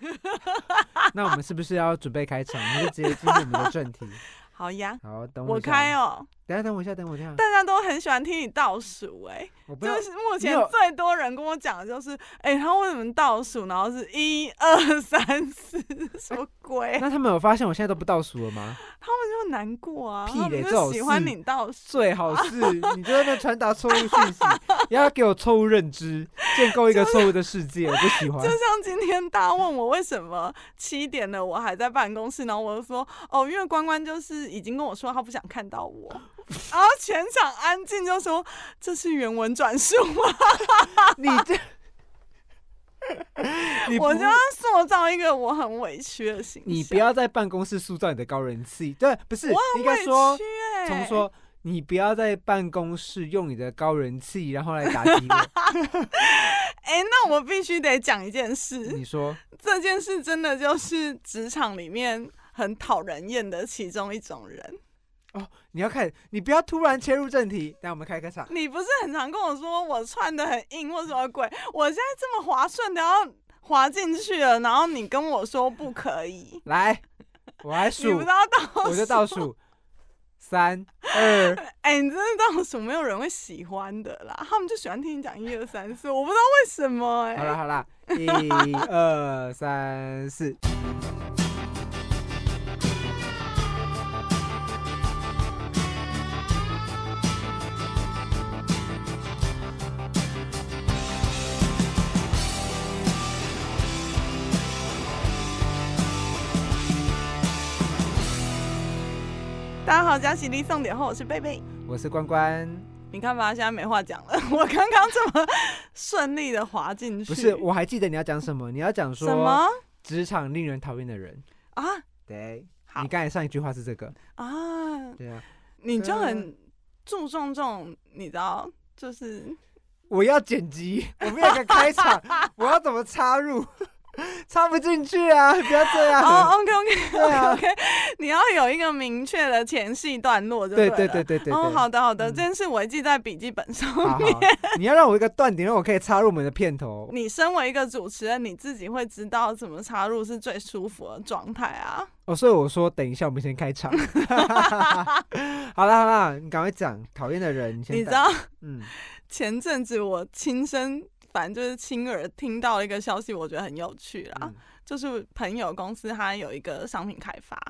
那我们是不是要准备开场？我们就直接进入我们的正题。好呀，好，等我开。哦。等下，等我一下，等我一下。大家都很喜欢听你倒数，哎，我不要就是目前最多人跟我讲的就是，哎、他为什么倒数，然后是一二三四，什么鬼？那他们有发现我现在都不倒数了吗？他们就难过啊，屁他们嘞就喜欢你倒数。最好是你就在那传达错误信息，也要给我错误认知，建构一个错误的世界，我不喜欢就。像今天大家问我为什么七点了我还在办公室，然后我就说哦，因为关关就是已经跟我说他不想看到我，然后全场安静，就说这是原文转述吗？你这，我就要塑造一个我很委屈的形象。你不要在办公室塑造你的高人气，对，不是我应该说屈哎、重说，你不要在办公室用你的高人气，然后来打击我。哎、那我必须得讲一件事，你说这件事真的就是职场里面很讨人厌的其中一种人。你要看，你不要突然切入正题。等下我们开个场。你不是很常跟我说我穿的很硬或什么鬼？我现在这么滑顺的要滑进去了，然后你跟我说不可以，来，我来你数不知，道倒数，我就倒数，三二，哎、你真的倒数，没有人会喜欢的啦，他们就喜欢听你讲一二三四，我不知道为什么哎、好了好了，一二三四。好，加喜力送点后，我是贝贝。我是关关，你看吧，现在没话讲了。我刚刚这么顺利的滑进去，不是，我还记得你要讲什么，你要讲说什么职场令人讨厌的人。啊？对，好你刚才上一句话是这个，啊，对啊，你就很注重这种，你知道，就是我要剪辑，我们有个开场，我要怎么插入？插不进去啊！不要这样。哦，OK OK 对啊 OK，你要有一个明确的前戏段落就对了对对对对对。哦，好的好的，嗯这件事我会记在笔记本上好好面。你要让我一个断点，让我可以插入我们的片头。你身为一个主持人，你自己会知道怎么插入是最舒服的状态啊。哦，所以我说等一下，我们先开场。好了好了，你赶快讲讨厌的人。你，你知道嗯，前阵子我亲身，反正就是亲耳听到一个消息，我觉得很有趣啦。嗯就是朋友公司他有一个商品开发，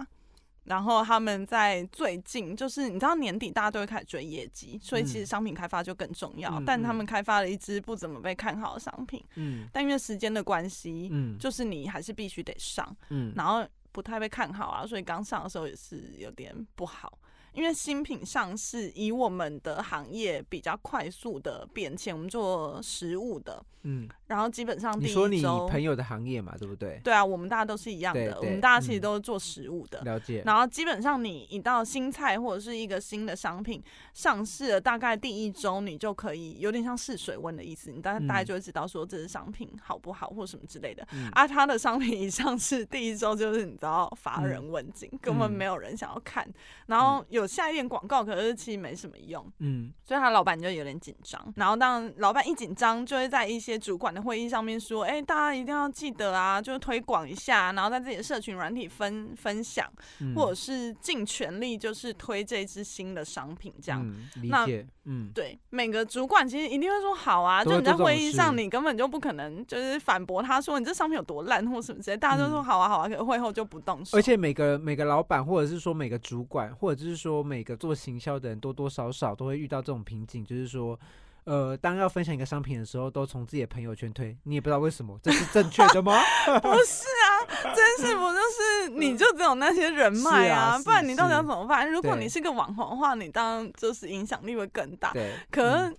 然后他们在最近，就是你知道年底大家都会开始追业绩，所以其实嗯商品开发就更重要。嗯但他嗯们开发了一支不怎么被看好的商品，嗯但因为时间的关系，嗯就是你还是必须得上，嗯然后不太被看好啊，所以刚上的时候也是有点不好。因为新品上市，以我们的行业比较快速的变迁，我们做食物的，嗯，然后基本上第一你说你周朋友的行业嘛，对不对？对啊，我们大家都是一样的，对对我们大家其实嗯都是做食物的。了解。然后基本上你一到新菜或者是一个新的商品上市了，大概第一周你就可以有点像试水温的意思，你大概大概嗯就会知道说这是商品好不好或什么之类的。嗯啊，它的商品一上市第一周就是你知道乏人嗯问津，根本嗯没有人想要看，然后有下一点广告，可是其实没什么用。嗯所以他老板就有点紧张，然后当老板一紧张，就会在一些主管的会议上面说：“哎、大家一定要记得啊，就是推广一下，然后在自己的社群软体分分享，嗯或者是尽全力就是推这支新的商品，这样。嗯理那解。嗯对，每个主管其实一定会说好啊，就你在会议上，你根本就不可能就是反驳他说你这商品有多烂或什么之类，大家都说嗯好啊好啊，可是会后就不动手。而且每个每个老板，或者是说每个主管，或者是说每个做行销的人，多多少少都会遇到这种瓶颈，就是说，呃，当要分享一个商品的时候，都从自己的朋友圈推，你也不知道为什么，这是正确的吗？不是啊，真是不就是你就只有那些人脉是啊不然你到底要怎么办？如果你是个网红的话，你当然就是影响力会更大。对，可嗯是，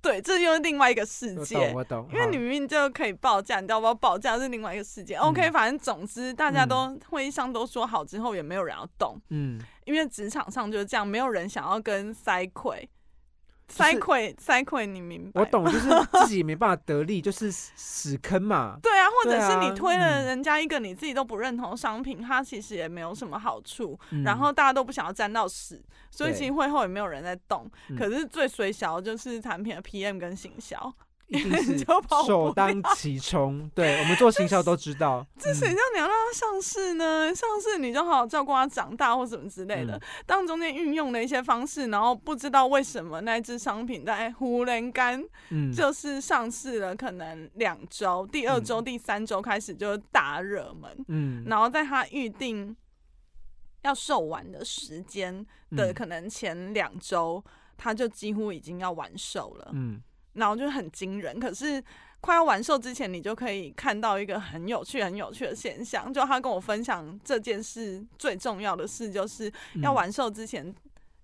对，这又是另外一个世我界懂，。我懂，因为好你明明就可以报价，你知道不报价是另外一个世界。OK，嗯反正总之大家都会议上都说好之后，也没有人要动，嗯，因为职场上就是这样，没有人想要跟塞亏。就是塞亏，塞亏，你明白？我。懂，就是自己没办法得利，就是死死坑嘛。对啊，或者是你推了嗯人家一个你自己都不认同的商品，它其实也没有什么好处，然嗯后大家都不想要沾到屎，所以其实会后也没有人在动。嗯可是最水小的就是产品的 PM 跟行销，一定是 首当其冲。对我们做行销都知道，这谁嗯。叫你要让它上市呢？上市你就好好照顾它长大或什么之类的。嗯。当中间运用的一些方式，然后不知道为什么那只商品在忽然间嗯，就是上市了，可能两周，第二周、嗯第三周开始就大热门，嗯。然后在他预定要售完的时间的嗯。可能前两周，他就几乎已经要完售了。嗯然后就很惊人。可是快要完售之前，你就可以看到一个很有趣、很有趣的现象。就他跟我分享这件事最重要的事，就是要嗯完售之前。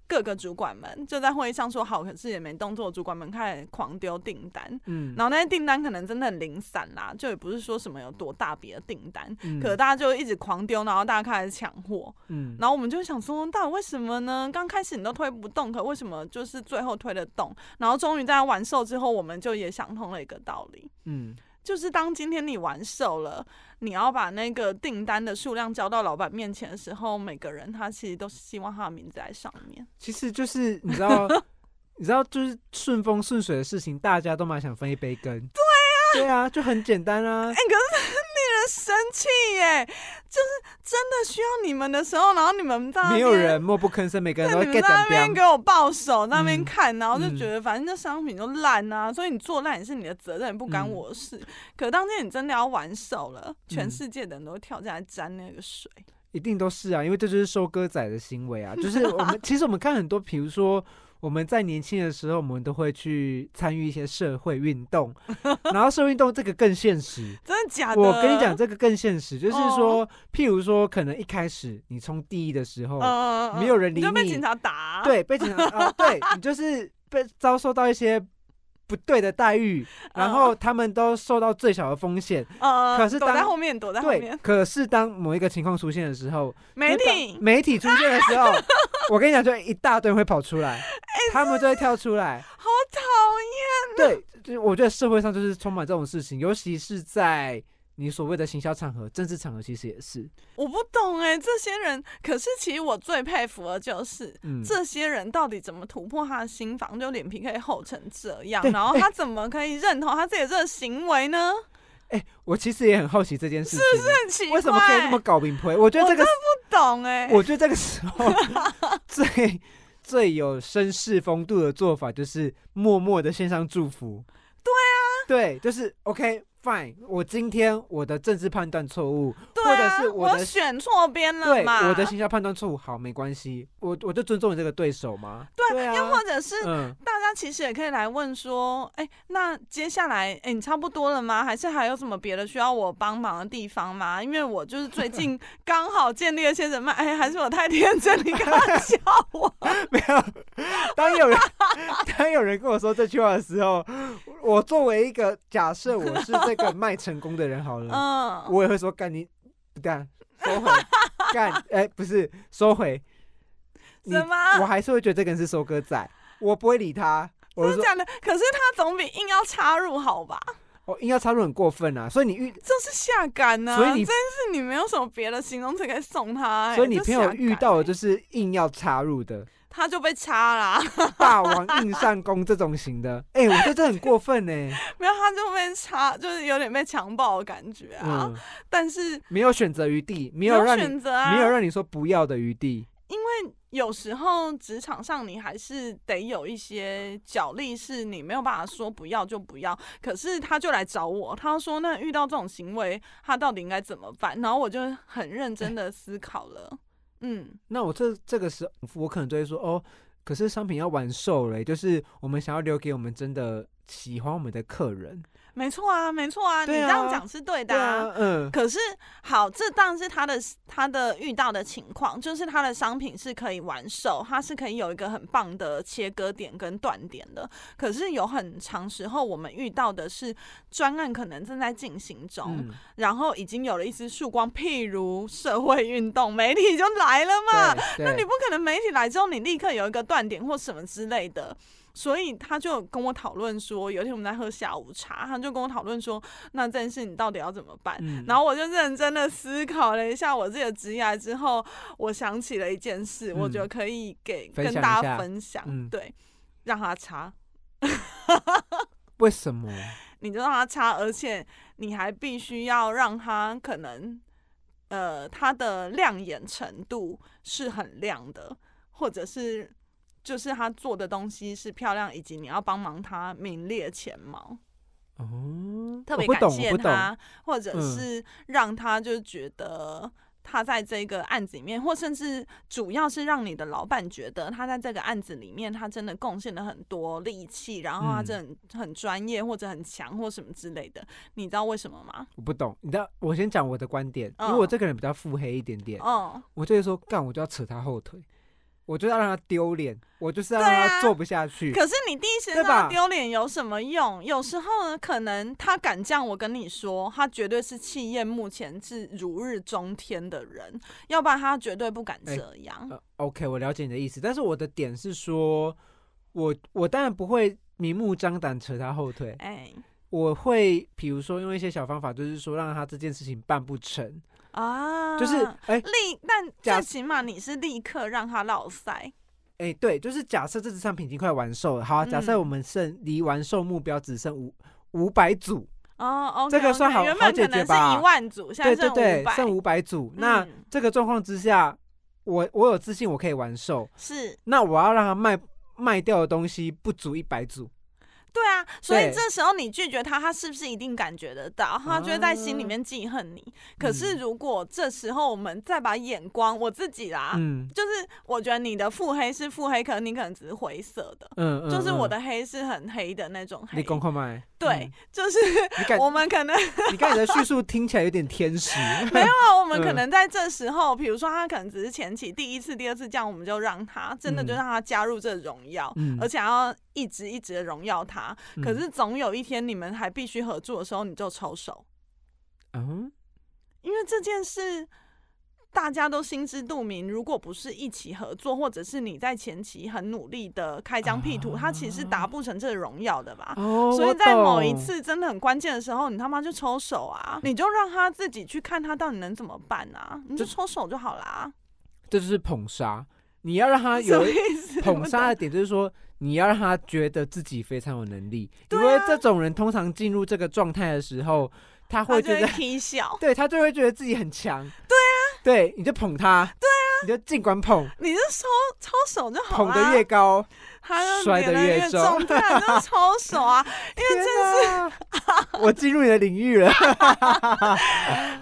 各个主管们就在会议上说好，可是也没动作。主管们开始狂丢订单，嗯，然后那些订单可能真的很零散啦，就也不是说什么有多大笔的订单，嗯可大家就一直狂丢，然后大家开始抢货，嗯然后我们就想说，到底为什么呢？刚开始你都推不动，可为什么就是最后推得动？然后终于在完售之后，我们就也想通了一个道理，嗯就是当今天你完售了，你要把那个订单的数量交到老板面前的时候，每个人他其实都是希望他的名字在上面。其实就是你知道，你知道，就是顺风顺水的事情，大家都蛮想分一杯羹。对啊，对啊，就很简单啊哎、。可是令人生气耶！就是真的需要你们的时候，然后你们到没有人默不吭声，每个人都，你们在那边给我抱手，那边嗯看，然后就嗯觉得反正这商品就烂啊，所以你做烂也是你的责任，也不干嗯我的事。可当天你真的要玩手了，全嗯世界的人都跳进来沾那个水。一定都是啊，因为这就是收割仔的行为啊。就是我们 其实我们看很多，比如说我们在年轻的时候，我们都会去参与一些社会运动，然后社会运动这个更现实。真的假的？我跟你讲，，这个更现实，就是哦说，譬如说，可能一开始你冲第一的时候，嗯，没有人理你你就被警察打。，对，被警察啊，对你就是被遭受到一些不对的待遇，然后他们都受到最小的风险。呃，可是当后面，躲在后对面，，可是当某一个情况出现的时候，媒体媒体出现的时候，我跟你讲，就一大堆人会跑出来，哎他们就会跳出来。好讨厌。对，就是我觉得社会上就是充满这种事情，尤其是在你所谓的行销场合、政治场合，其实也是。我不懂哎，这些人，可是其实我最佩服的就是。嗯，这些人到底怎么突破他的心房，就脸皮可以厚成这样？然后他怎么可以认同他自己的这个行为呢？哎、我其实也很好奇这件事情，很奇怪，为什么可以那么搞明白？我觉得这个不懂哎、我觉得这个时候 最最有绅士风度的做法，就是默默的献上祝福。对啊，对，就是 OK fine。我今天我的政治判断错误，对或者啊，是我的选错边了对嘛？我的形象判断错误，好，没关系，我我就尊重你这个对手嘛。对又啊，或者是嗯，大家其实也可以来问说，哎、那接下来，哎、你差不多了吗？还是还有什么别的需要我帮忙的地方吗？因为我就是最近 刚好建立了些人脉，哎、还是我太天真，你刚刚 笑我。没有。当有人当有人跟我说这句话的时候，我作为一个假设我是这个卖成功的人好了，嗯，我也会说干你不干收回干哎、不是收回，什么我还是会觉得这个人是收割仔，我不会理他。我就说真的？可是他总比硬要插入好吧？哦，硬要插入很过分啊，所以你遇，这是下感呢、所以你真是你没有什么别的形容词可以送他、哎所以你朋友遇到的就是硬要插入的他就被插啦，霸王硬上弓这种型的，哎、我觉得这很过分呢、没有他就被插，就是有点被强暴的感觉啊。嗯，但是没有选择余地，没没有让你选择啊，没有让你说不要的余地。因为有时候职场上你还是得有一些角力，是你没有办法说不要就不要。可是他就来找我，他说那遇到这种行为，他到底应该怎么办？然后我就很认真的思考了，嗯，那我这这个时候，我可能就会说，哦，可是商品要完售了，就是我们想要留给我们真的喜欢我们的客人。没错啊，没错啊，你这样讲是对的对啊，嗯，可是好，这当然是他的他的遇到的情况，就是他的商品是可以完售，它是可以有一个很棒的切割点跟断点的。可是有很长时候，我们遇到的是专案可能正在进行中，嗯然后已经有了一丝曙光，譬如社会运动，媒体就来了嘛。那你不可能媒体来之后，你立刻有一个断点或什么之类的。所以他就跟我讨论说，有一天我们在喝下午茶，他就跟我讨论说，那这件事你到底要怎么办？嗯然后我就认真的思考了一下我自己的职业之后，我想起了一件事，我觉得可以给跟大家分享，嗯对，让他擦，为什么？你就让他擦，而且你还必须要让他可能，呃，他的亮眼程度是很亮的，或者是就是他做的东西是漂亮，以及你要帮忙他名列前茅，哦，特别感。谢他，或者嗯是让他就觉得。他在这个案子里面，或甚至主要是让你的老板觉得他在这个案子里面，他真的贡献了很多力气，然后他嗯真的很很专业或者很强或什么之类的。你知道为什么吗？我不懂，你知道，我先讲我的观点，因为我嗯这个人比较腹黑一点点，嗯，我就会说干，我就要扯他后腿，我就要让他丢脸，我就是要让他做不下去。可是你第一时间对吧让他丢脸有什么用？有时候呢，可能他敢这样，我跟你说，他绝对是气焰目前是如日中天的人，要不然他绝对不敢哎这样。呃，OK，我了解你的意思，但是我的点是说，我我当然不会明目张胆扯他后腿，哎、我会比如说用一些小方法，就是说让他这件事情办不成，啊，就是哎立，但最起码你是立刻让他落塞。哎、对，就是假设这支商品已经快完售了，好、啊，假设嗯。我们剩离完售目标只剩五五百组，哦，OK，这个算好原好解本可能是决吧一万组，现对在剩对对剩五百组，那嗯这个状况之下，我我有自信我可以完售，是。那我要让他卖卖掉的东西不足一百组，对啊，所以对。这时候你拒绝他，他是不是一定感觉得到？他就会在心里面记恨你。可是嗯。如果这时候我们再把眼光，我自己啦，嗯。就是我觉得你的腹黑是腹黑，可能你可能只是灰色的，嗯嗯，就是我嗯。的黑是很黑的那种黑你。公快卖，对嗯，就是 我们可能你刚才的叙述听起来有点天使，没有啊，我们可嗯。能在这时候，比如说他可能只是前期第一次、第二次这样，我们就让他真的就嗯。让他加入这荣耀，嗯。而且还要一直一直的荣耀他。可嗯是总有一天你们还必须合作的时候，你就抽手，嗯因为这件事大家都心知肚明。如果不是一起合作，或者是你在前期很努力的开疆辟土，他其实达不成这个荣耀的吧？哦，所以在某一，次真的很关键的时候，你他妈就抽手啊！你就让他自己去看他到底能怎么办啊！你就就抽手就好啦。这就是捧杀，你要让他有意思？捧杀的的点，就是说你要让他觉得自己非常有能力，因为这种人通常进入这个状态的时候，他会会觉得，踢小。对他就会觉得自己很强，对啊，对，你就捧他，对啊，你就尽管捧，你就抽抽手就好捧啦。得越高，他就摔得越重。重，对啊，就是 抽手啊。因为天哪，我进入你的领域了，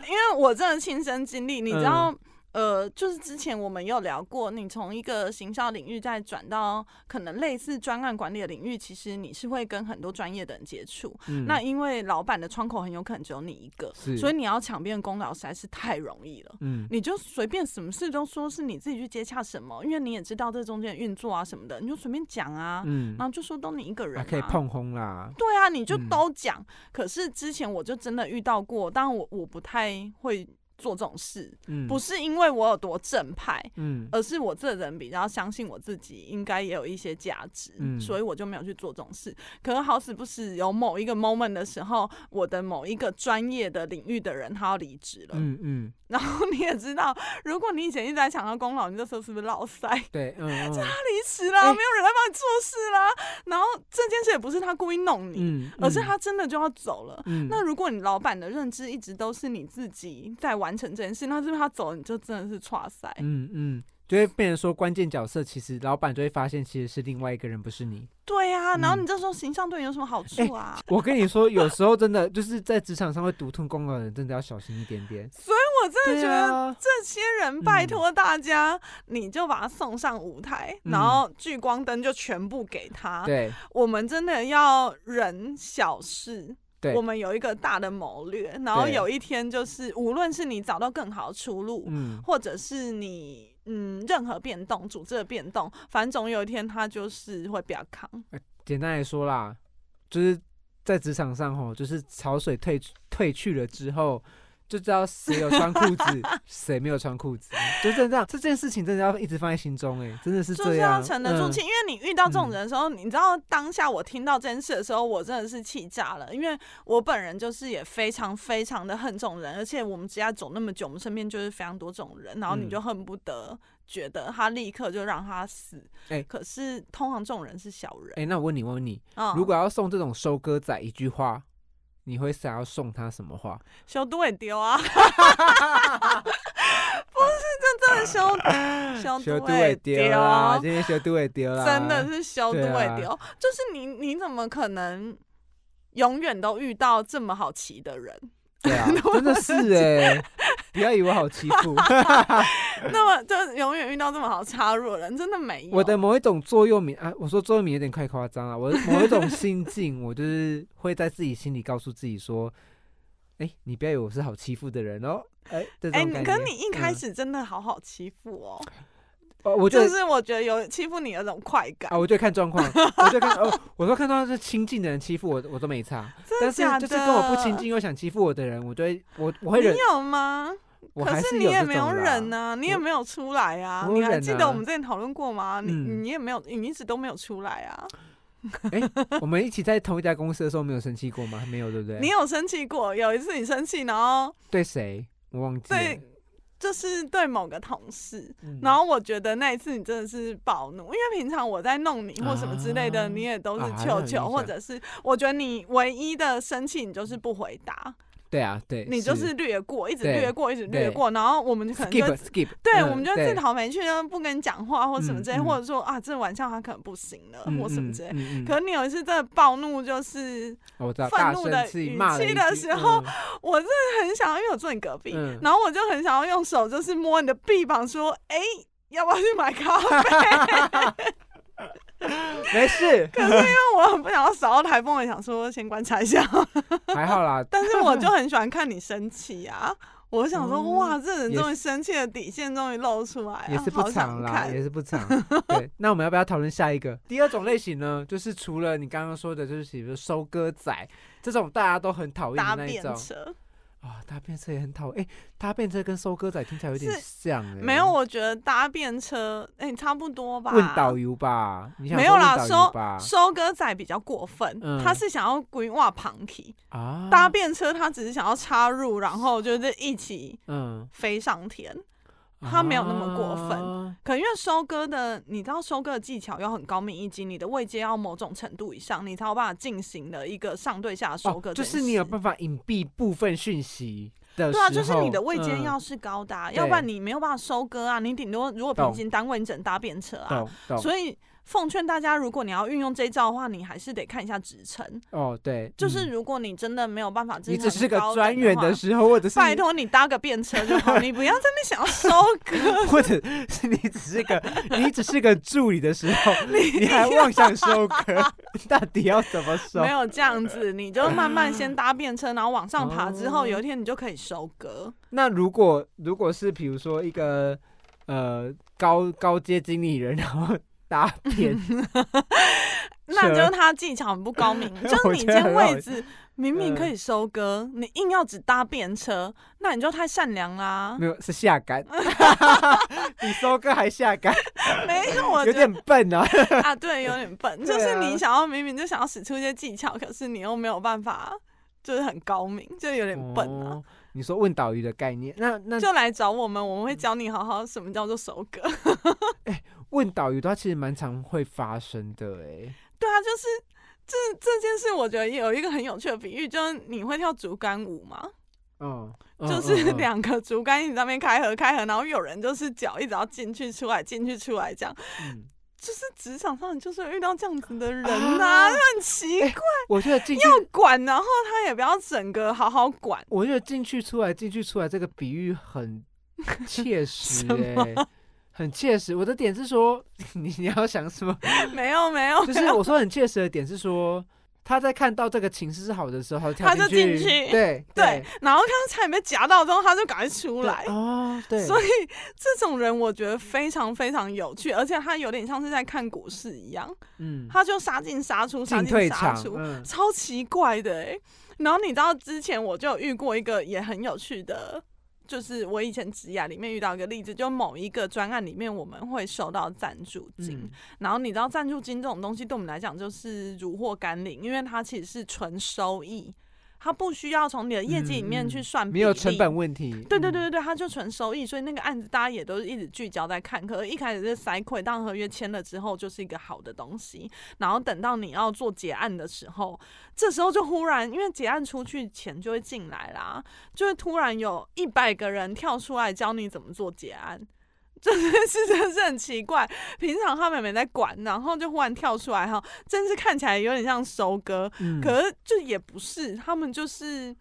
因为我真的亲身经历，你知嗯。道，呃，就是之前我们有聊过，你从一个行销领域再转到可能类似专案管理的领域，其实你是会跟很多专业的人接触。嗯那因为老板的窗口很有可能只有你一个，所以你要抢遍功劳实在是太容易了。嗯你就随便什么事都说是你自己去接洽什么，因为你也知道这中间运作啊什么的，你就随便讲啊，嗯然，后就说都你一个人、还可以。碰轰啦，对啊，你就嗯都讲。可是之前我就真的遇到过，当然我我不太会做这种事，嗯，不是因为我有多正派，嗯。而是我这人比较相信我自己应该也有一些价值，嗯。所以我就没有去做这种事。可是好死不死，有某一个 moment 的时候，我的某一个专业的领域的人他要离职了，嗯嗯，然后你也知道，如果你以前一直在抢他功劳，你这时候是不是老塞？对，嗯嗯。离职啦，哎。没有人来帮你做事啦。然后这件事也不是他故意弄你，嗯，而是嗯他真的就要走了。嗯，那如果你老板的认知一直都是你自己在完成这件事，那是不是他走了你就真的是差塞？嗯嗯，就会变成说关键角色，其实老板就会发现其实是另外一个人，不是你。对啊，然后嗯你这时候形象对你有什么好处啊？我跟你说，有时候真的就是在职场上会独吞功劳的人，真的要小心一点点。所以我真的觉得啊，这些人拜托大家，你就把他送上舞台，嗯然后聚光灯就全部给他。对我们真的要忍小事。对。我们有一个大的谋略，然后有一天就是，无论是你找到更好的出路，嗯，或者是你嗯任何变动，组织的变动，反正总有一天它就是会比较扛。简单来说啦，就是在职场上吼，就是潮水退退去了之后，就知道谁有穿裤子，谁没有穿裤子，就真的这样。这件事情真的要一直放在心中，哎，真的是就是。要沉得住嗯气，因为你遇到这种人的时候，你知道当下我听到这件事的时候，我真的是气炸了，因为我本人就是也非常非常的恨这种人，而且我们只要走那么久，我们身边就是非常多这种人，然后你嗯就恨不得觉得他立刻就让他死。哎可是通常这种人是小人。哎、那我问你，我问你，嗯，如果要送这种收割仔一句话，你会想要送他什么话？小都会丢啊，不是这真的修 修修都都会会丢啊，今天小都会丢啦，真的是小都会丢，就是你你怎么可能永远都遇到这么好骑的人？对啊，真的是哎、不要以为好欺负。那么就永远遇到这么好插入的人，真的没有。我的某一种座右铭啊，我说座右铭有点太夸张了。我的某一种心境，我就是会在自己心里告诉自己说，哎、你不要以为我是好欺负的人哦。哎、可是你一开嗯始真的好好欺负哦，哦，我觉得就是我觉得有欺负你的那种快感啊，。我就看状况，我就看哦，我说看到是亲近的人欺负我，我都没差。但是假就是跟我不亲近又想欺负我的人，我就会我我会忍你，有吗？我可是你也没有忍呐、你也没有出来啊！你还记得啊我们之前讨论过吗？你嗯你也没有，你一直都没有出来啊！哎我们一起在同一家公司的时候没有生气过吗？没有，对不对？你有生气过？有一次你生气，然后对谁？我忘记了。对，就是对某个同事，嗯。然后我觉得那一次你真的是暴怒，因为平常我在弄你或什么之类的，啊。你也都是啊求求，很有印象或者是我觉得你唯一的生气，你就是不回答，对啊，对，你就是略过，一直略过，一直略对过，然后我们就可能就 skip skip，对，嗯我们就对自讨没趣，就不跟你讲话或什么之类，或者说啊，这晚上他可能不行了，嗯或什么之类。可是你有一次真的暴怒，就是愤怒的语气的句时候嗯我真的很想要，因为我坐你隔壁，嗯然后我就很想要用手就是摸你的臂膀，说，哎、要不要去买咖啡？没事，可是因为我很不想要扫到台风，我想说先观察一下。还好啦。但是我就很喜欢看你生气啊。我想说，哦哇，这人也终于生气的底线终于露出来了，也是不长啦，看也是不长。对，那我们要不要讨论下一个？第二种类型呢，就是除了你刚刚说的，就是比如收割仔这种大家都很讨厌的那一种啊，搭便车也很讨厌。哎，搭便车跟收割仔听起来有点像哎。没有，我觉得搭便车，哎、差不多吧。问导游吧，你想没有啦，收？收割仔比较过分，嗯他是想要规划旁体，啊，搭便车他只是想要插入，然后就是一起嗯，飞上天。他没有那么过分啊可因为收割的，你知道收割的技巧要很高明一级，你的位阶要某种程度以上，你才有办法进行的一个上对下的收割、哦，就是你有办法隐蔽部分讯息的对啊，就是你的位阶嗯要是高的、啊，要不然你没有办法收割啊。你顶多如果平懂行单位，你只能搭便车啊。所以奉劝大家，如果你要运用这一招的话，你还是得看一下职称。哦，对，就是嗯如果你真的没有办法，你只是个专专员的话时候，或者是拜托你搭个便车就好，你不要在那想要收割。或者是你只是个 你只是个助理的时候，你还妄想收割，到底要怎么收没？有这样子，你就慢慢先搭便车，然后往上爬，之后哦有一天你就可以收割。那如果如果是比如说一个呃高高阶经理人，然后搭便 那就是他技巧很不高明，就是你 今天觉得很好位置明明可以收割，你硬要只搭便车，那你就太善良啦没。有是下杆，比收割还下杆，没有，我有点笨啊。啊，对，有点笨，就是你想要明明就想要使出一些技巧，可是你又没有办法，就是很高明，就有点笨啊。哦你说问导游的概念，那那就来找我们，我们会教你好好什么叫做收割。问导游它其实蛮常会发生的哎、对啊，就是这这件事，我觉得有一个很有趣的比喻，就是你会跳竹竿舞吗？嗯，嗯就是两个竹竿一直在那边开合开合，然后有人就是脚一直要进去出来进去出来这样，嗯。就是职场上你就是遇到这样子的人呐、啊。就很奇怪，我觉得进去，要管，然后他也不要整个好好管。我觉得进去出来进去出来这个比喻很切实哎、很切实。我的点是说，你你要想什么？没有没有，就是我说很切实的点是说，他在看到这个情势是好的时候，他他就就跳进进去 对对，然后看到差点被夹到之后，他就赶快出对来。哦，对，所以这种人我觉得非常非常有趣，而且他有点像是在看股市一样，嗯，他就杀进杀出，杀进杀出，，嗯，超奇怪的哎、然后你知道之前我就有遇过一个也很有趣的，就是我以前职涯里面遇到一个例子，就某一个专案里面我们会收到赞助金，嗯。然后你知道赞助金这种东西对我们来讲就是如获甘霖，因为它其实是纯收益，它不需要从你的业绩里面嗯去算没有成本问题。嗯对对对对对，它就纯收益，所以那个案子大家也都是一直聚焦在看。可是一开始是塞亏，当合约签了之后就是一个好的东西，然后等到你要做结案的时候，这时候就忽然因为结案出去钱就会进来啦，就会突然有一百个人跳出来教你怎么做结案。这件事真的是很奇怪，平常他们也没在管，然后就忽然跳出来哈，真是看起来有点像收割，嗯。可是就也不是，他们就是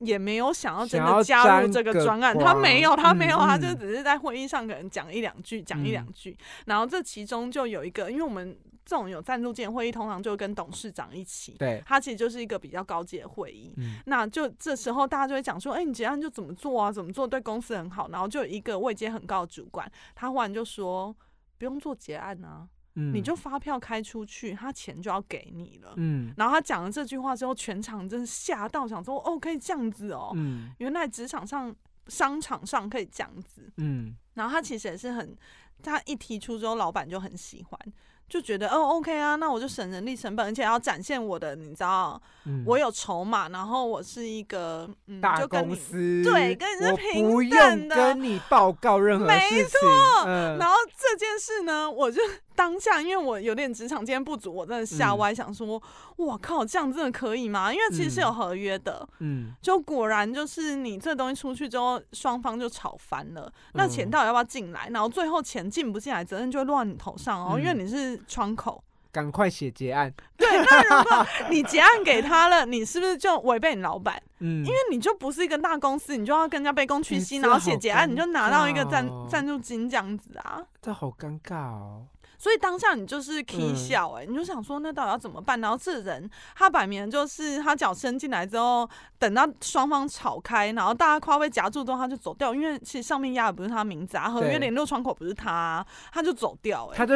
也没有想要真的加入这个专案，他没有，他没有，嗯他就嗯只是在会议上可能讲一两句，讲一两嗯。句，然后这其中就有一个，因为我们这种有赞助件会议，通常就跟董事长一起，对，它其实就是一个比较高级的会议。嗯那就这时候大家就会讲说，哎、你结案就怎么做啊？怎么做对公司很好？然后就有一个位阶很高的主管，他忽然就说，不用做结案啊，嗯你就发票开出去，他钱就要给你了。嗯然后他讲了这句话之后，全场真是吓到，想说哦，可以这样子哦，嗯原来职场上、商场上可以这样子。嗯然后他其实也是很，他一提出之后，老板就很喜欢，就觉得哦，OK 啊，那我就省人力成本，而且要展现我的，你知道，嗯，我有筹码，然后我是一个，嗯，大就跟你。公司，对跟你是我平不等的用跟你报告任何没事情，嗯然后这件事呢，我就当下，因为我有点职场经验不足，我真的吓嗯歪，想说，我靠，这样真的可以吗？因为其实是有合约的，嗯就果然就是你这东西出去之后，双方就吵翻了。那钱嗯到底要不要进来？然后最后钱进不进来，责任就会落在你头上哦，因为嗯你是窗口。赶快写结案，对，那如果你结案给他了，你是不是就违背你老板？嗯，因为你就不是一个大公司，你就要跟人家卑躬屈膝，然后写结案，你就拿到一个赞赞助金这样子啊。这好尴尬哦，所以当下你就是 k 嗯笑哎、你就想说那到底要怎么办？然后这人他摆明就是他脚伸进来之后，等到双方吵开，然后大家快要被夹住之后，他就走掉，因为其实上面压的不是他名字啊，合约对。联络窗口不是他啊、他就走掉哎、他就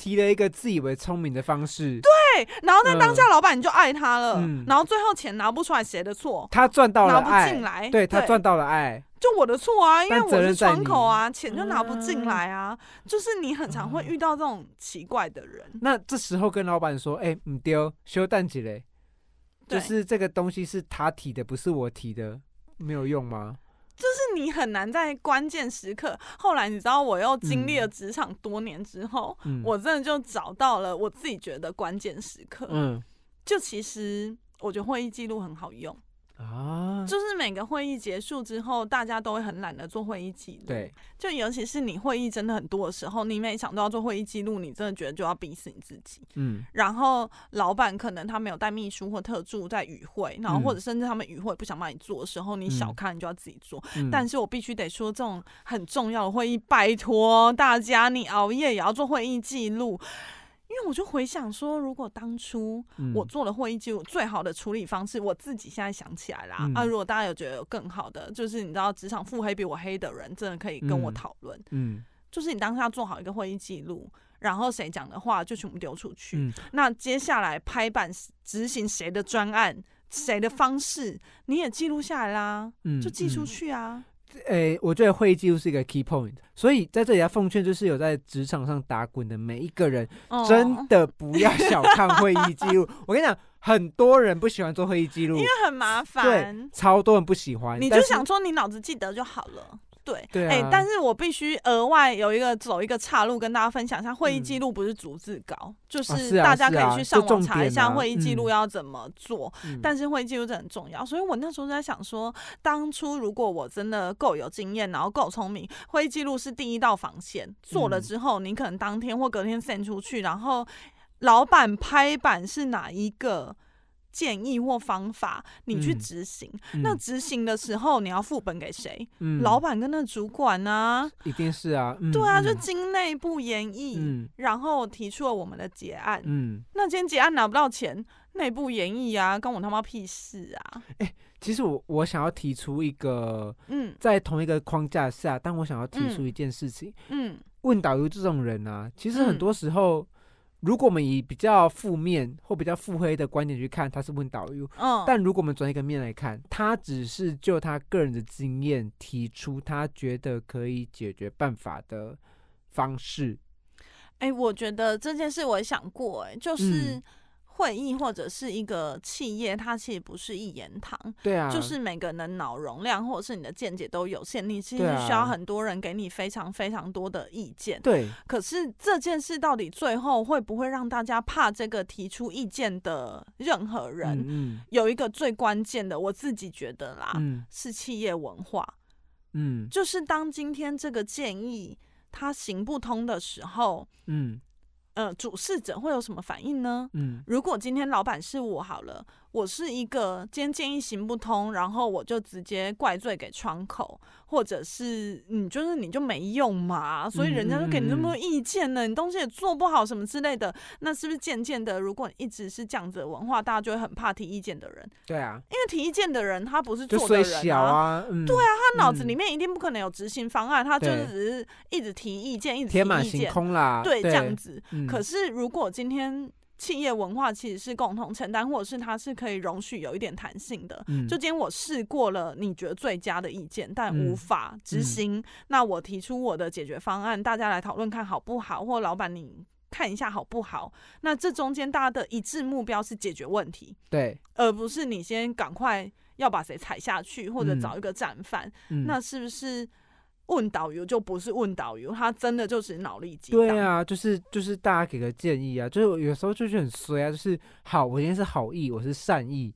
提了一个自以为聪明的方式，对，然后在当下老板你就爱他了，嗯。然后最后钱拿不出来谁的错？他赚到了拿不爱进，来，对他赚到了爱，就我的错啊，因为我是窗口啊，钱就拿不嗯进来啊，就是你很常会遇到这种奇怪的人，那这时候跟老板说，哎，唔丢，休蛋几嘞，就是这个东西是他提的，不是我提的，没有用吗？就是你很难在关键时刻。后来你知道，我又经历了嗯职场多年之后，嗯，我真的就找到了我自己觉得关键时刻。嗯就其实我觉得会议记录很好用，啊，就是每个会议结束之后，大家都会很懒得做会议记录。对，就尤其是你会议真的很多的时候，你每一场都要做会议记录，你真的觉得就要逼死你自己。嗯然后老板可能他没有带秘书或特助在与会，然后嗯或者甚至他们与会不想帮你做的时候，你小嗯看你就要自己做。嗯，但是我必须得说，这种很重要的会议，拜托大家，你熬夜也要做会议记录。因为我就回想说，如果当初嗯我做了会议记录，最好的处理方式，我自己现在想起来啦。嗯啊，如果大家有觉得有更好的，就是你知道职场腹黑比我黑的人，真的可以跟我嗯讨论。嗯就是你当下做好一个会议记录，然后谁讲的话就全部丢出去。嗯那接下来拍板执行谁的专案，谁的方式，你也记录下来啦，嗯，就寄出嗯去啊。诶、我觉得会议记录是一个 key point，所以在这里要奉劝，就是有在职场上打滚的每一个人，哦真的不要小看会议记录。我跟你讲，很多人不喜欢做会议记录因，为很麻对烦，，超多人不喜欢。你就想说你脑子记得就好了。对，哎、对啊。但是我必须额外有一个走一个岔路跟大家分享一下，会议嗯。记录不是逐字稿，就啊是啊大家可以去上网查一下会议记录嗯。要怎么做。嗯。但是会议记录这很重要，所以我那时候就在想说，当初如果我真的够有经验，然后够聪明，会议记录是第一道防线，做了嗯。之后，你可能当天或隔天 send 出去，然后老板拍板是哪一个建议或方法，你去嗯执行。嗯那执行的时候，你要副本给谁？嗯老板跟那主管呢、一定是啊，嗯对啊，就嗯经内部研议。嗯然后提出了我们的结案，嗯，那今天结案拿不到钱，内部研议啊，关我他妈屁事啊！其实我我想要提出一个，嗯在同一个框架下，但我想要提出嗯一件事情，嗯问导游这种人啊，其实很嗯多时候如果我们以比较负面或比较腹黑的观点去看，他是问导游。嗯，但如果我们转一个面来看，他只是就他个人的经验提出他觉得可以解决办法的方式。哎、我觉得这件事我也想过、哎，就是嗯会议或者是一个企业，它其实不是一言堂，对啊，就是每个人的脑容量或者是你的见解都有限，你其实需要很多人给你非常非常多的意见。对，可是这件事到底最后会不会让大家怕这个提出意见的任何人？嗯有一个最关键的，我自己觉得啦，嗯是企业文化。嗯就是当今天这个建议它行不通的时候，嗯呃，主事者会有什么反应呢？嗯如果今天老板是我好了，我是一个今天建议行不通，然后我就直接怪罪给窗口，或者是你就是你就没用嘛，所以人家就给你这么多意见呢，你东西也做不好什么之类的，那是不是渐渐的，如果你一直是这样子的文化，大家就会很怕提意见的人，对啊，因为提意见的人他不是就做的人啊。啊，嗯，对啊，他脑子嗯里面一定不可能有执行方案，他就是只是一直提意见，一直提天马行意见，空啦，对，这样子。嗯可是如果今天企业文化其实是共同承担，或者是它是可以容许有一点弹性的。嗯就今天我试过了你觉得最佳的意见，但嗯无法执行，那我提出我的解决方案，大家来讨论看好不好，或老板你看一下好不好？那这中间大家的一致目标是解决问题，对，而不是你先赶快要把谁踩下去，或者嗯找一个战犯。嗯那是不是问导游就不是问导游，他真的就是脑力激荡？对啊，就是就是大家给个建议啊，就是有时候就是很衰啊，就是好，我今天是好意，我是善意，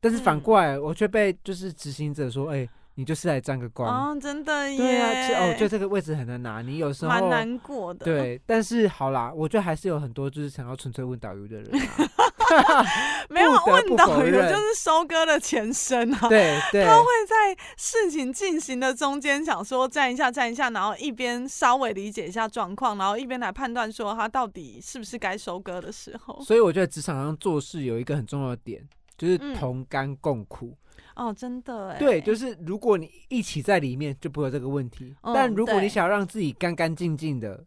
但是反嗯过来我却被就是执行者说，哎、你就是来沾个光。哦，真的耶，对啊，哦，我觉得这个位置很难拿，你有时候蛮难过的。，对，但是好啦，我觉得还是有很多就是想要纯粹问导游的人啊，没有问导游不否认就是收割的前身啊。对 对，他会在事情进行的中间想说站一下站一下，然后一边稍微理解一下状况，然后一边来判断说他到底是不是该收割的时候。所以我觉得职场上做事有一个很重要的点，就是嗯同甘共苦。哦，真的哎。对，就是如果你一起在里面，就不会有这个问题。嗯但如果你想要让自己干干净净的，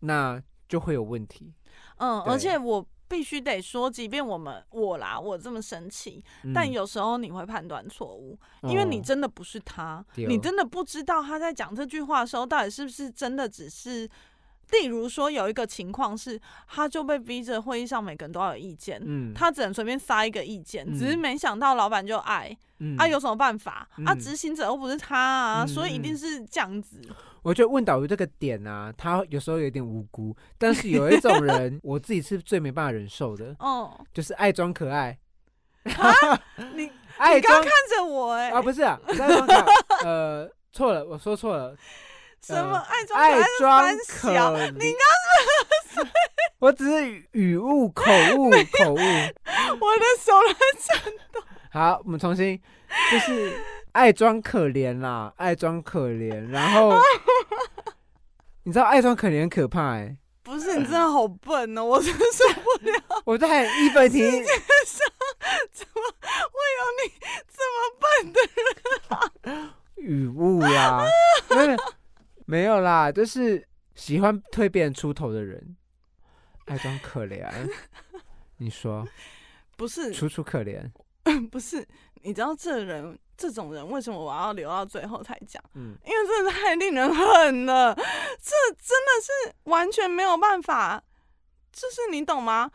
那就会有问题。嗯，而且我必须得说，即便我们我啦，我这么生气，但嗯有时候你会判断错误，因为你哦真的不是他，对你真的不知道他在讲这句话的时候，到底是不是真的只是。例如说，有一个情况是，他就被逼着会议上每个人都要有意见，嗯，他只能随便撒一个意见，只是嗯。没想到老板就爱、嗯。啊，有什么办法、啊？嗯。执行者又不是他啊，嗯所以一定嗯。是这样子。我觉得问导游这个点啊，他有时候有点无辜，但是有一种 人，我自己是最没办法忍受的，嗯，就是爱装可爱，你爱装你刚刚看着我哎、啊，不是啊，呃，错了，我说错了，什么呃爱装可爱装三可。你刚我只是语语误、口误、口误。我的手在好，我们重新，就是爱装可怜啦，爱装可怜，然后 你知道爱装可怜很可怕哎、不是你真的好笨哦，我真的受不了，我在义愤填膺，怎么会有你这么笨的人？语误啦，没有没有啦，就是喜欢推别人出头的人，爱装可怜。你说。不是。楚楚可怜，不是，你知道这人这种人为什么我要留到最后才讲？嗯，因为真的太令人恨了，这真的是完全没有办法，就是你懂吗？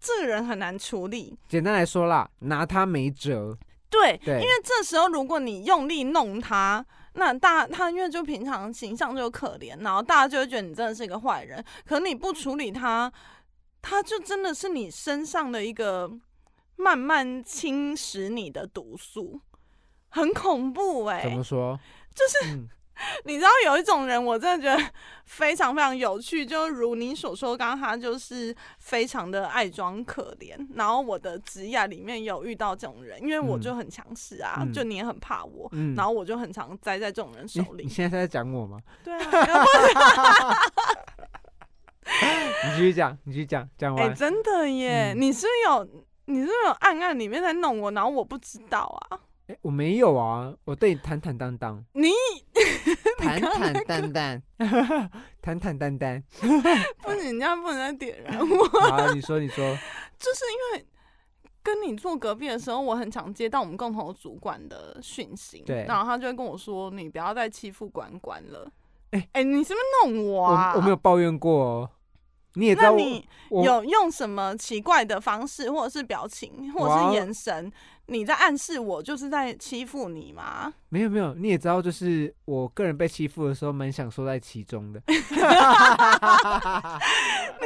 这个人很难处理，简单来说啦，拿他没辙。对，对，因为这时候如果你用力弄他，那大他因为就平常形象就可怜，然后大家就会觉得你真的是一个坏人。可你不处理他，他就真的是你身上的一个慢慢侵蚀你的毒素，很恐怖哎、怎么说？就是嗯 你知道有一种人，我真的觉得非常非常有趣，就如你所说，刚刚他就是非常的爱装可怜。然后我的职业里面有遇到这种人，因为我嗯就很强势啊，嗯就你也很怕我，嗯，然后我就很常栽在这种人手里你。现在是在讲我吗？对啊，你继续讲，你继续讲，讲完哎、完。真的耶，嗯你是有你是有暗暗里面在弄我，然后我不知道啊？哎我没有啊，我对你坦坦荡荡。你坦坦淡淡，坦坦荡荡。不行，你这样不能再点燃我。好，你说，你说，就是因为跟你坐隔壁的时候，我很常接到我们共同主管的讯息，对然后他就会跟我说：“你不要再欺负管管了。”哎哎、你是不是弄我我啊？我没有抱怨过哦。你也知道我，那你有用什么奇怪的方式，或者是表情，或者是眼神，你在暗示我就是在欺负你吗？没有没有，你也知道，就是我个人被欺负的时候，蛮享受在其中的。你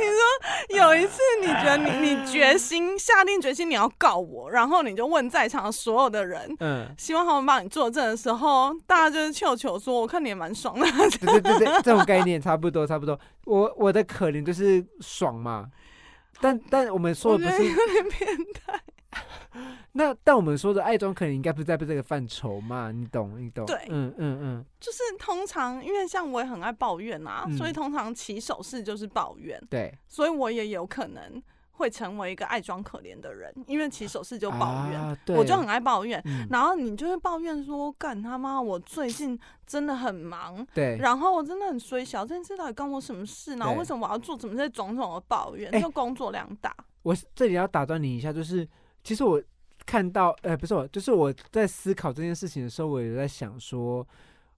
说有一次，你觉得你你决心下定决心你要告我，然后你就问在场的所有的人，嗯，希望他们帮你作证的时候，大家就是球球说，我看你也蛮爽的。对对对对，这种概念差不多差不多。我我的可怜就是爽嘛，但但我们说的不是有点变态。那，但我们说的爱装可怜应该不是在这个范畴嘛？你懂你懂？对嗯嗯嗯，就是通常，因为像我也很爱抱怨啊，嗯所以通常起手式就是抱怨，对，所以我也有可能会成为一个爱装可怜的人，因为起手式就抱怨，啊、对我就很爱抱怨。嗯，然后你就会抱怨说：“干他妈，我最近真的很忙，对，然后我真的很衰小，这件事到底关我什么事呢？对为什么我要做怎么这些种种的抱怨？哎就工作量大。我这里要打断你一下，就是其实我看到，呃，不是我，就是我在思考这件事情的时候，我也在想说，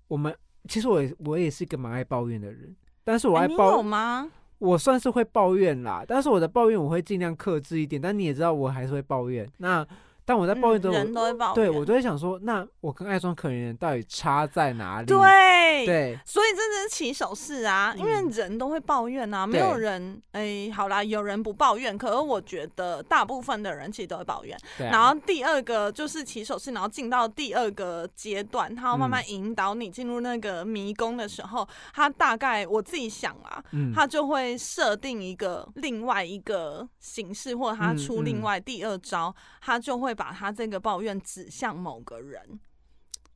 我们其实我也我也是一个蛮爱抱怨的人，但是我爱抱，有吗？我算是会抱怨啦，但是我的抱怨我会尽量克制一点，但你也知道我还是会抱怨。那但我在抱怨嗯之后，人都会抱怨，对我都会想说，那我跟爱装可怜人到底差在哪里？对对所以这只是起手式啊，因为嗯人都会抱怨啊，没有人哎、好啦，有人不抱怨，可是我觉得大部分的人其实都会抱怨。啊，然后第二个就是起手式，然后进到第二个阶段，他要慢慢引导你进入那个迷宫的时候，他大概我自己想啊，嗯，他就会设定一个另外一个形式，或者他嗯出另嗯外第二招，他就会把他这个抱怨指向某个人。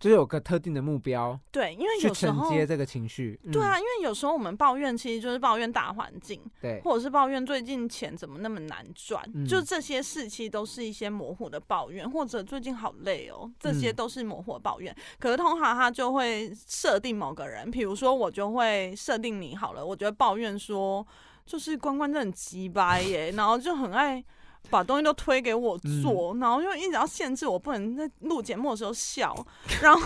就是有个特定的目标对，因为去有时候。承接这个情绪。嗯对啊，，因为有时候我们抱怨，其实就是抱怨大环境，对，或者是抱怨最近钱怎么那么难赚，嗯就这些事其实都是一些模糊的抱怨，或者最近好累哦，这些嗯都是模糊的抱怨。可是通常他就会设定某个人，比如说我就会设定你好了，我就会抱怨说，就是关关真的很鸡掰耶，然后就很爱。把东西都推给我嗯做，然后就一直要限制我不能在录节目的时候笑，然后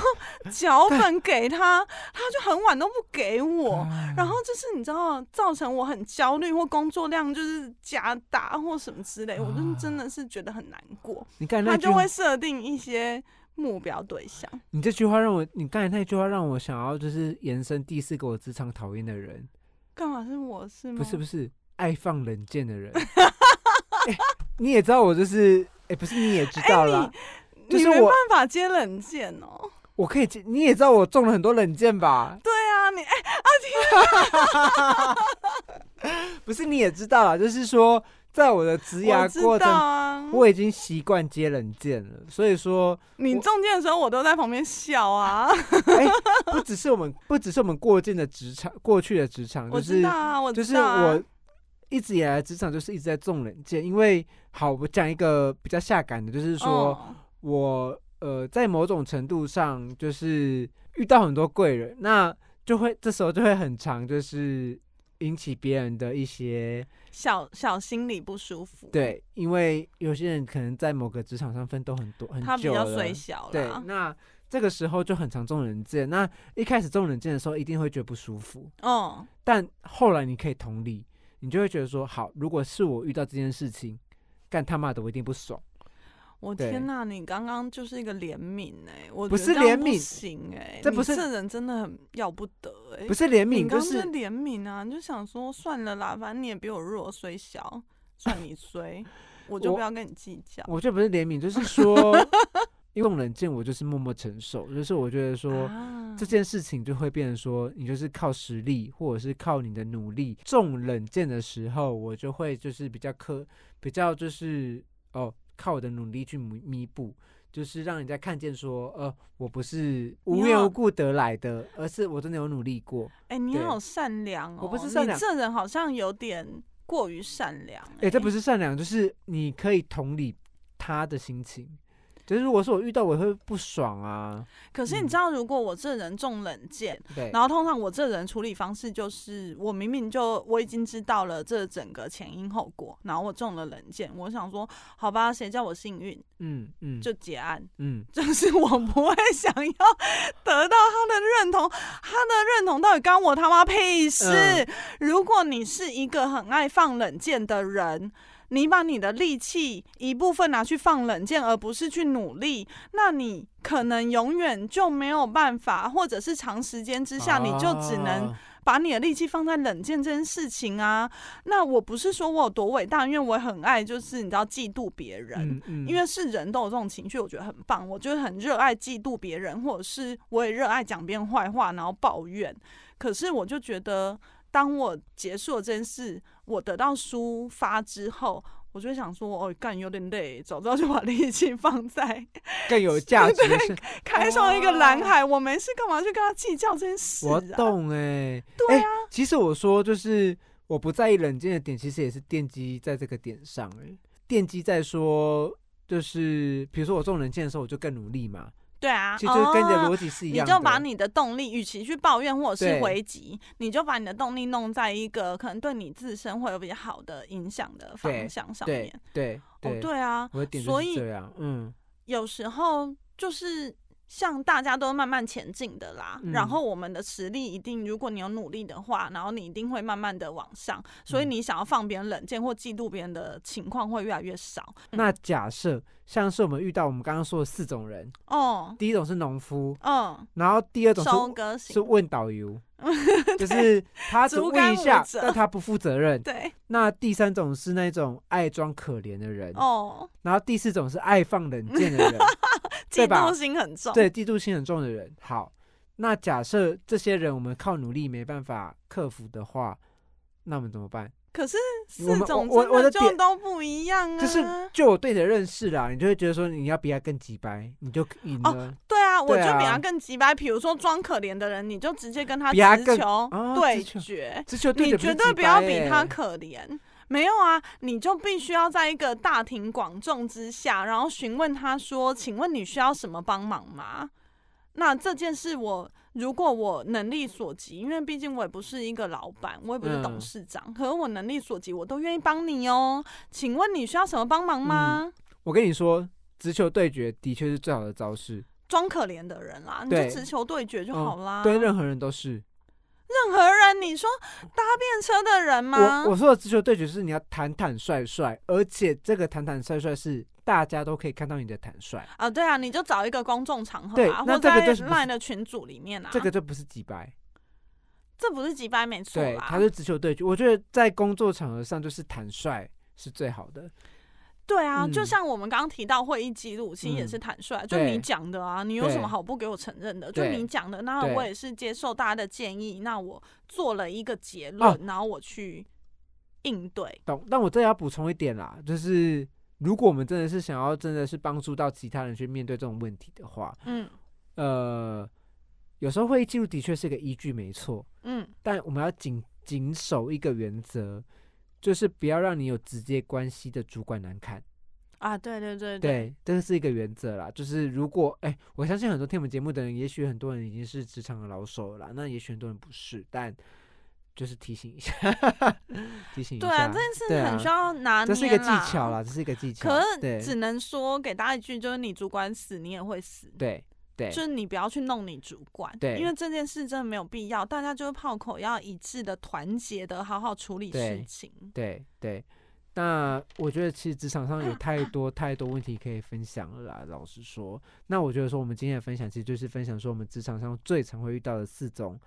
脚本给他，他就很晚都不给我，啊然后就是你知道，造成我很焦虑或工作量就是加大或什么之类，我就是真的是觉得很难过。你刚才那句话他就会设定一些目标对象，你这句话让我，你刚才那句话让我想要就是延伸第四个我职场讨厌的人，干嘛是我是吗？不是不是爱放冷箭的人。哎 你也知道我就是，哎、不是你也知道啦，就是我你没办法接冷箭哦。我可以接，你也知道我中了很多冷箭吧？对啊，你哎、不是你也知道啦，就是说在我的职涯过程，啊，我已经习惯接冷箭了，所以说，你中箭的时候我都在旁边笑啊。哎、不只是我们，不只是我们过境的职场，过去的职场，我就是知道啊，我就是知道啊我一直以来职场就是一直在重人见，因为好，我讲一个比较下感的，就是说、嗯我呃在某种程度上就是遇到很多贵人，那就会这时候就会很长，就是引起别人的一些小小心里不舒服。，对，因为有些人可能在某个职场上奋斗很多很他比久了，较虽小对，。那这个时候就很常中冷箭。那一开始中冷箭的时候，一定会觉得不舒服，哦，但后来你可以同理，你就会觉得说，好，如果是我遇到这件事情，干他妈的我一定不爽。我对天呐，你刚刚就是一个怜悯哎，我不是怜悯行哎，这不是这人真的很要不得哎，不是怜悯，刚刚是是怜悯啊，你就想说算了啦，反正你也比我弱，虽小，算你 衰，我就不要跟你计较。我这不是怜悯，就是说，因为冷箭我就是默默承受，就是我觉得说。啊这件事情就会变成说，你就是靠实力，或者是靠你的努力中冷箭的时候，我就会就是比较苛，比较就是哦，靠我的努力去弥弥补，就是让人家看见说，呃，我不是无缘无故得来的，而是我真的有努力过。哎、你对好善良哦！我不是善良你这人好像有点过于善良、哎、这不是是善良，就是你可以同理他的心情。就是如果是我遇到，我会不爽啊。可是你嗯知道，如果我这人重冷箭，对，然后通常我这人处理方式就是，我明明就我已经知道了这整个前因后果，然后我中了冷箭，我想说，好吧，谁叫我幸运，嗯嗯，就结案。嗯就是我不会想要得到他的认同，他的认同到底干我他妈屁事？嗯如果你是一个很爱放冷箭的人，你把你的力气一部分拿去放冷箭，而不是去努力，那你可能永远就没有办法，或者是长时间之下，你就只能啊把你的力气放在冷箭这件事情啊。那我不是说我有多伟大，因为我很爱，就是你知道嫉妒别人。嗯嗯，因为是人都有这种情绪，我觉得很棒。我觉得很热爱嫉妒别人，或者是我也热爱讲别人坏话，然后抱怨。可是我就觉得，当我结束了这件事，我得到抒发之后，我就会想说，哦，干有点累，早知道就把力气放在 更有价值的是，开创一个蓝海。我没事干嘛去跟他计较这件事、啊？我懂哎、对啊，其实我说就是我不在意冷箭的点，其实也是奠基在这个点上哎、奠基在说就是比如说我中冷箭的时候，我就更努力嘛，对啊，其实跟你的哦逻辑是一样的。你就把你的动力，与其去抱怨或者是回击，你就把你的动力弄在一个可能对你自身会有比较好的影响的方向上面。对哦，对，对啊，我的点就所以嗯有时候就是像大家都慢慢前进的啦，嗯。然后我们的实力一定，如果你有努力的话，然后你一定会慢慢的往上，所以嗯。你想要放别人冷箭或嫉妒别人的情况会越来越少。那假设像是我们遇到我们刚刚说的四种人，哦，第一种是农夫，嗯，然后第二种收是是问导游，就是他只问一下但他不负责任。对，那第三种是那种爱装可怜的人，哦，然后第四种是爱放冷箭的人，嫉妒心很重。对，嫉妒心很重的人。好，那假设这些人我们靠努力没办法克服的话，那我们怎么办？可是四种我我我的就都不一样啊。就是就我对你的认识啦，你就会觉得说你要比他更急白，你就赢哦了。对啊，我就比他更急白。比如说装可怜的人，你就直接跟他直球哦对直球决，你绝对不要比他可怜。没有啊，你就必须要在一个大庭广众之下，然后询问他说：“请问你需要什么帮忙吗？”那这件事我如果我能力所及，因为毕竟我也不是一个老板，我也不是董嗯事长，可是我能力所及，我都愿意帮你哦。请问你需要什么帮忙吗？我跟你说，直球对决的确是最好的招式，装可怜的人啦，你就直球对决就嗯好啦。对任何人都是。任何人，你说搭便车的人吗？我我说的直球对决是你要坦坦率率，而且这个坦坦率率是大家都可以看到你的坦率，啊，对啊，你就找一个公众场合啊，或在 LINE 的群组里面啊，这个就不是几白。这不是几百没错对，啦。他是直球对决。我觉得在工作场合上，就是坦率是最好的。对啊，嗯就像我们刚刚提到会议记录，其实也是坦率，就你讲的啊，你有什么好不给我承认的？就你讲的，那我也是接受大家的建议，那我做了一个结哦论，然后我去应对。懂？但我这要补充一点啦，就是如果我们真的是想要真的是帮助到其他人去面对这种问题的话，嗯呃，有时候会议记录的确是个依据，没错，嗯，但我们要谨谨守一个原则，就是不要让你有直接关系的主管难看。啊，对对对对，这个是一个原则啦。就是如果哎、我相信很多听我们节目的人，也许很多人已经是职场的老手了啦，那也许很多人不是，但就是提醒一下，提醒一下。对啊，这件事很需要拿捏这是一个技巧啦，这是一个技巧。可是只能说给大家一句，就是你主管死，你也会死。对对就是你不要去弄你主管，对因为这件事真的没有必要，大家就是炮口要一致的、团结的，好好处理事情。对对。那我觉得其实职场上有太 多太多问题可以分享了啦。老实说，那我觉得说我们今天的分享其实就是分享说我们职场上最常会遇到的四种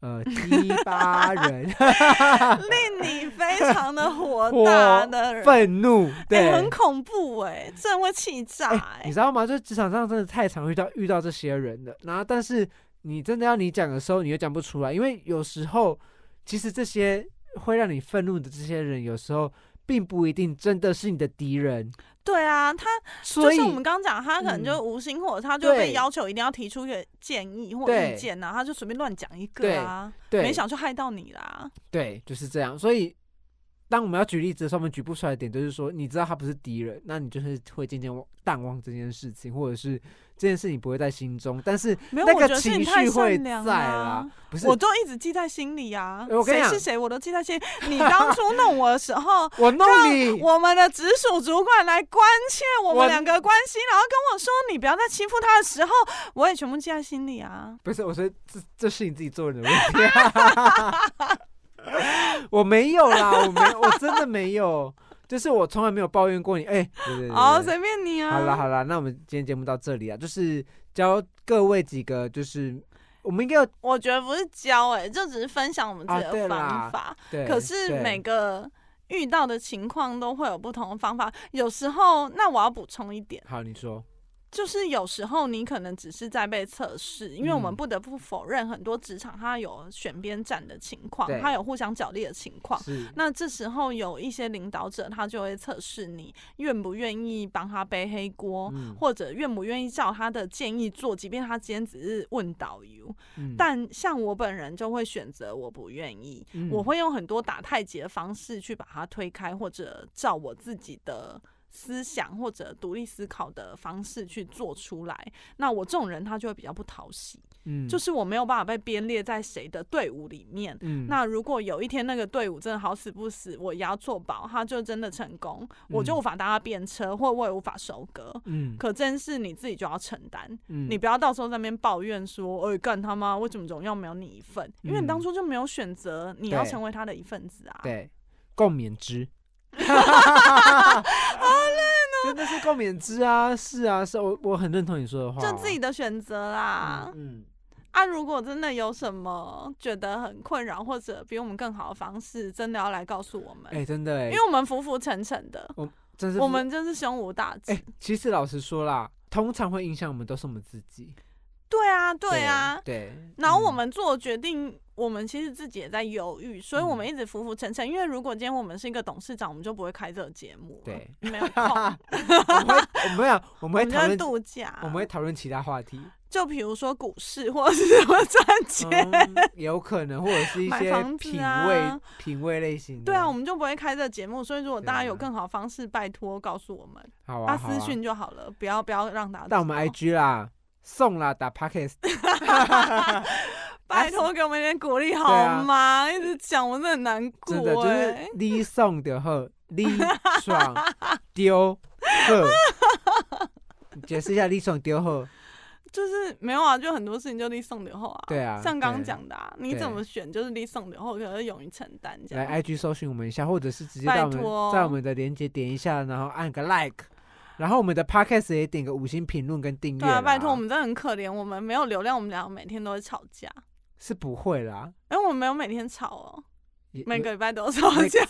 呃鸡巴人。令你非常的火大的人，愤怒，对，哎很恐怖哎、真的会气炸哎、你知道吗？就是职场上真的太常遇到遇到这些人了，然后但是你真的要你讲的时候，你又讲不出来，因为有时候其实这些会让你愤怒的这些人，有时候并不一定真的是你的敌人，对啊，他所以就是我们刚刚讲，他可能嗯就无心，或者他就被要求一定要提出一个建议或意见啊，他就随便乱讲一个啊，对没想就害到你啦。对就是这样，所以当我们要举例子的时候，我们举不出来的点，就是说，你知道他不是敌人，那你就是会渐渐淡忘这件事情，或者是这件事情不会在心中，但是没有，那个我觉得是你情太绪会在啦啦。不是我都一直记在心里啊。我跟你讲谁是谁，我都记在心里。你当初弄我的时候，我弄你，我们的直属主管来关切我我们两个关系，然后跟我说你不要再欺负他的时候，我也全部记在心里啊。不是，我说这这是你自己做人的问题。我没有啦，我没有，我真的没有，就是我从来没有抱怨过你。哎、对对对好，对随便你啊。好啦好啦，那我们今天节目到这里啊，就是教各位几个，就是我们应该有我觉得不是教哎、就只是分享我们自己的方法。对，可是每个遇到的情况都会有不同的方法。有时候，那我要补充一点，好，你说，就是有时候你可能只是在被测试，因为我们嗯。不得不否认，很多职场它有选边站的情况对，它有互相角力的情况。那这时候有一些领导者，他就会测试你愿不愿意帮他背黑锅，嗯。或者愿不愿意照他的建议做，即便他今天只是问导游。嗯。但像我本人就会选择我不愿意，嗯。我会用很多打太极的方式去把它推开，或者照我自己的思想或者独立思考的方式去做出来。那我这种人他就会比较不讨喜，嗯就是我没有办法被编列在谁的队伍里面。嗯那如果有一天那个队伍真的好死不死，我押错宝，他就真的成功，我就嗯无法搭他便车，或我也无法收割。嗯可这件事你自己就要承担，嗯你不要到时候在那边抱怨说，哎、干他妈，为什么总要没有你一份？因为你当嗯初就没有选择你要成为他的一份子啊。对共勉之。好累真的是共勉之啊！是啊，是我我很认同你说的话，就自己的选择啦。嗯，啊，如果真的有什么觉得很困扰，或者比我们更好的方式，真的要来告诉我们，哎、真的哎、因为我们浮浮沉沉的，真是我们真是胸无大志。哎、其实老实说啦，通常会影响我们都是我们自己。对啊，对啊。对。然后我嗯们做决定，我们其实自己也在犹豫，所以我们嗯一直浮浮沉沉。因为如果今天我们是一个董事长，我们就不会开这个节目了，对，没有 空，我们会我们会我我们会讨论度假。我们会讨论其他话题，就比如说股市或者是什么赚钱，嗯，有可能或者是一些品啊味品味类型的。对啊，我们就不会开这个节目。所以如果大家有更好的方式，拜托告诉我们，好啊，好发私啊讯就好了，不要不要让大家。到我们 IG 啦，送啦，打 Pockets。拜托给我们一点鼓励好啊吗？一直讲我真的很难过真的就哎、是你送的好，你爽丢好。解释一下你送丢好。就是没有啊，就很多事情就立送留后啊。对啊像刚讲的啊，你怎么选就是立送留后，可是勇于承担这样。来 IG 搜寻我们一下，或者是直接拜在我们在我们的链接点一下，然后按个 like，然后我们的 Podcast 也点个五星评论跟订阅啦。对啊，拜托，我们真的很可怜，我们没有流量，我们两个每天都会吵架。是不会啦，哎、我们没有每天吵哦，也每个礼拜都有吵架。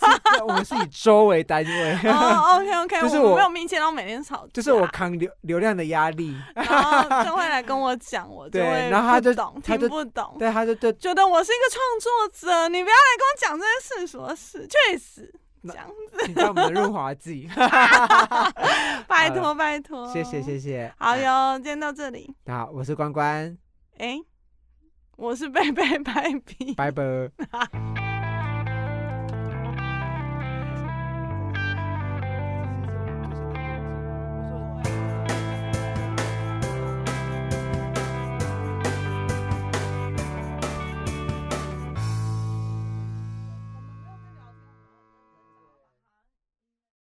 我们是以周为单位，哦，OK OK，就是我我没有密切到每天吵架，就是我扛流流量的压力。然后就会来跟我讲，我就对会然后他就懂，听不懂，对，他就就觉得我是一个创作者，你不要来跟我讲这些世俗的事，去死！那这样，请到我们的润滑剂，拜托拜托，谢谢谢谢。好哟，今天到这里，好，我是关关，哎、我是贝贝拜比，拜拜。